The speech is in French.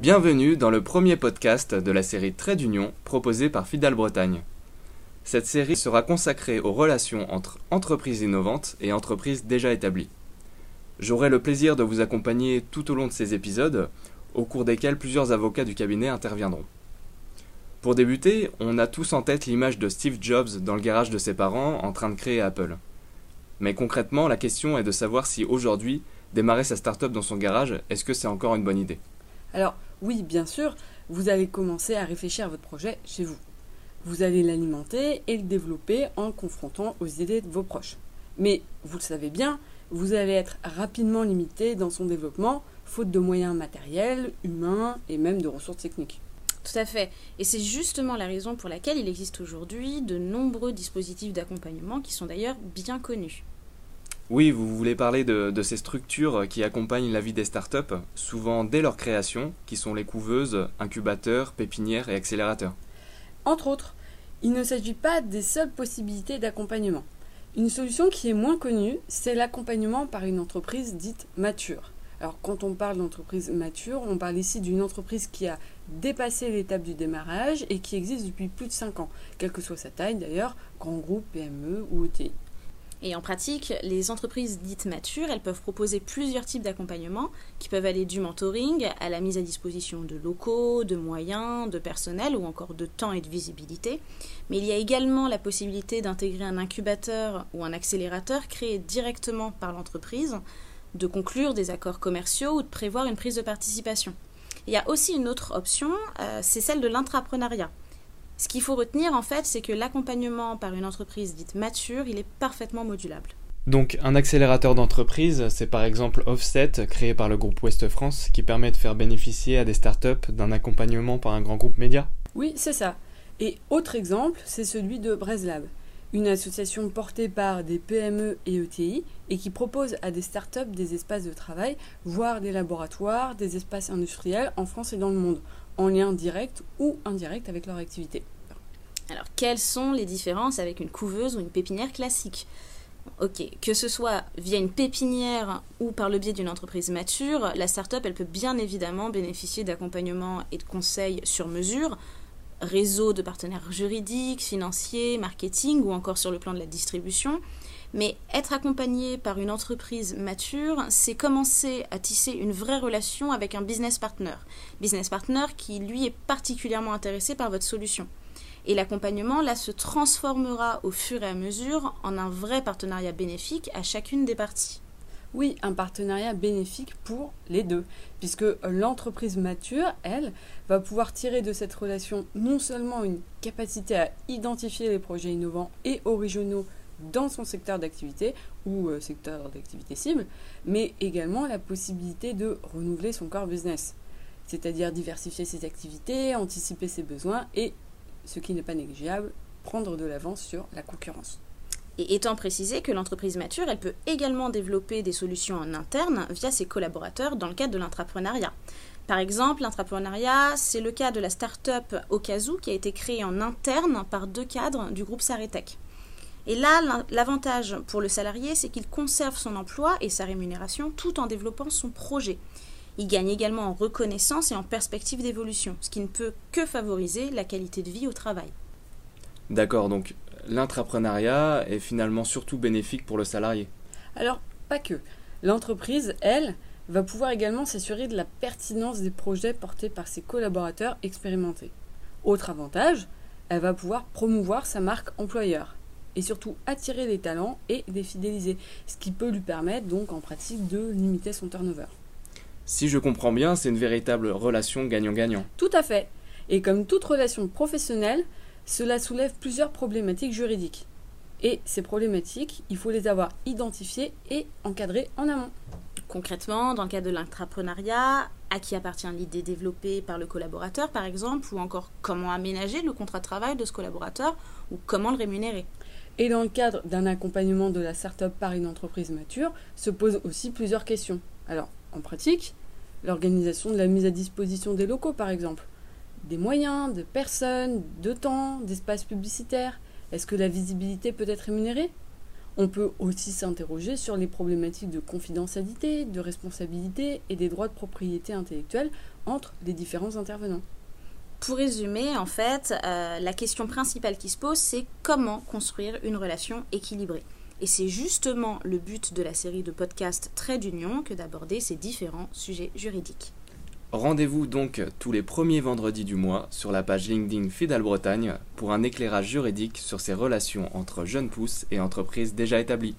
Bienvenue dans le premier podcast de la série Trait d'Union proposé par Fidal Bretagne. Cette série sera consacrée aux relations entre entreprises innovantes et entreprises déjà établies. J'aurai le plaisir de vous accompagner tout au long de ces épisodes, au cours desquels plusieurs avocats du cabinet interviendront. Pour débuter, on a tous en tête l'image de Steve Jobs dans le garage de ses parents en train de créer Apple. Mais concrètement, la question est de savoir si aujourd'hui, démarrer sa start-up dans son garage, est-ce que c'est encore une bonne idée? Oui, bien sûr, vous allez commencer à réfléchir à votre projet chez vous. Vous allez l'alimenter et le développer en confrontant aux idées de vos proches. Mais vous le savez bien, vous allez être rapidement limité dans son développement, faute de moyens matériels, humains et même de ressources techniques. Tout à fait. Et c'est justement la raison pour laquelle il existe aujourd'hui de nombreux dispositifs d'accompagnement qui sont d'ailleurs bien connus. Oui, vous voulez parler de, ces structures qui accompagnent la vie des startups, souvent dès leur création, qui sont les couveuses, incubateurs, pépinières et accélérateurs. Entre autres, il ne s'agit pas des seules possibilités d'accompagnement. Une solution qui est moins connue, c'est l'accompagnement par une entreprise dite mature. Alors quand on parle d'entreprise mature, on parle ici d'une entreprise qui a dépassé l'étape du démarrage et qui existe depuis plus de 5 ans, quelle que soit sa taille d'ailleurs, grand groupe, PME ou ETI. Et en pratique, les entreprises dites matures, elles peuvent proposer plusieurs types d'accompagnement qui peuvent aller du mentoring à la mise à disposition de locaux, de moyens, de personnel ou encore de temps et de visibilité. Mais il y a également la possibilité d'intégrer un incubateur ou un accélérateur créé directement par l'entreprise, de conclure des accords commerciaux ou de prévoir une prise de participation. Il y a aussi une autre option, euh, c'est celle de l'intrapreneuriat. Ce qu'il faut retenir en fait, c'est que l'accompagnement par une entreprise dite mature, il est parfaitement modulable. Donc un accélérateur d'entreprise, c'est par exemple Offset, créé par le groupe Ouest France, qui permet de faire bénéficier à des startups d'un accompagnement par un grand groupe média Oui, c'est ça. Et autre exemple, c'est celui de Breslab, une association portée par des PME et ETI et qui propose à des startups des espaces de travail, voire des laboratoires, des espaces industriels en France et dans le monde, en lien direct ou indirect avec leur activité. Alors, quelles sont les différences avec une couveuse ou une pépinière classique Ok, que ce soit via une pépinière ou par le biais d'une entreprise mature, la start-up elle peut bien évidemment bénéficier d'accompagnement et de conseils sur mesure, réseau de partenaires juridiques, financiers, marketing ou encore sur le plan de la distribution. Mais être accompagné par une entreprise mature, c'est commencer à tisser une vraie relation avec un business partner. Business partner qui, lui, est particulièrement intéressé par votre solution. Et l'accompagnement, là, se transformera au fur et à mesure en un vrai partenariat bénéfique à chacune des parties. Oui, un partenariat bénéfique pour les deux, puisque l'entreprise mature, elle, va pouvoir tirer de cette relation non seulement une capacité à identifier les projets innovants et originaux dans son secteur d'activité ou euh, secteur d'activité cible, mais également la possibilité de renouveler son core business, c'est-à-dire diversifier ses activités, anticiper ses besoins et, ce qui n'est pas négligeable, prendre de l'avance sur la concurrence. Et étant précisé que l'entreprise mature, elle peut également développer des solutions en interne via ses collaborateurs dans le cadre de l'intrapreneuriat. Par exemple, l'intrapreneuriat, c'est le cas de la start-up Okazu qui a été créée en interne par deux cadres du groupe Saretech. Et là, l'avantage pour le salarié, c'est qu'il conserve son emploi et sa rémunération tout en développant son projet. Il gagne également en reconnaissance et en perspective d'évolution, ce qui ne peut que favoriser la qualité de vie au travail. D'accord, donc l'intrapreneuriat est finalement surtout bénéfique pour le salarié. Alors, pas que. L'entreprise, elle, va pouvoir également s'assurer de la pertinence des projets portés par ses collaborateurs expérimentés. Autre avantage, elle va pouvoir promouvoir sa marque employeur et surtout attirer des talents et les fidéliser, ce qui peut lui permettre donc en pratique de limiter son turnover. Si je comprends bien, c'est une véritable relation gagnant-gagnant. Tout à fait. Et comme toute relation professionnelle, cela soulève plusieurs problématiques juridiques. Et ces problématiques, il faut les avoir identifiées et encadrées en amont. Concrètement, dans le cas de l'intrapreneuriat, à qui appartient l'idée développée par le collaborateur, par exemple, ou encore comment aménager le contrat de travail de ce collaborateur, ou comment le rémunérer? Et dans le cadre d'un accompagnement de la start-up par une entreprise mature, se posent aussi plusieurs questions. Alors, en pratique, l'organisation de la mise à disposition des locaux, par exemple des moyens, de personnes, de temps, d'espaces publicitaires Est-ce que la visibilité peut être rémunérée? On peut aussi s'interroger sur les problématiques de confidentialité, de responsabilité et des droits de propriété intellectuelle entre les différents intervenants. Pour résumer, en fait, euh, la question principale qui se pose, c'est comment construire une relation équilibrée. Et c'est justement le but de la série de podcasts Trait d'Union que d'aborder ces différents sujets juridiques. Rendez-vous donc tous les premiers vendredis du mois sur la page LinkedIn Fidal Bretagne pour un éclairage juridique sur ces relations entre jeunes pousses et entreprises déjà établies.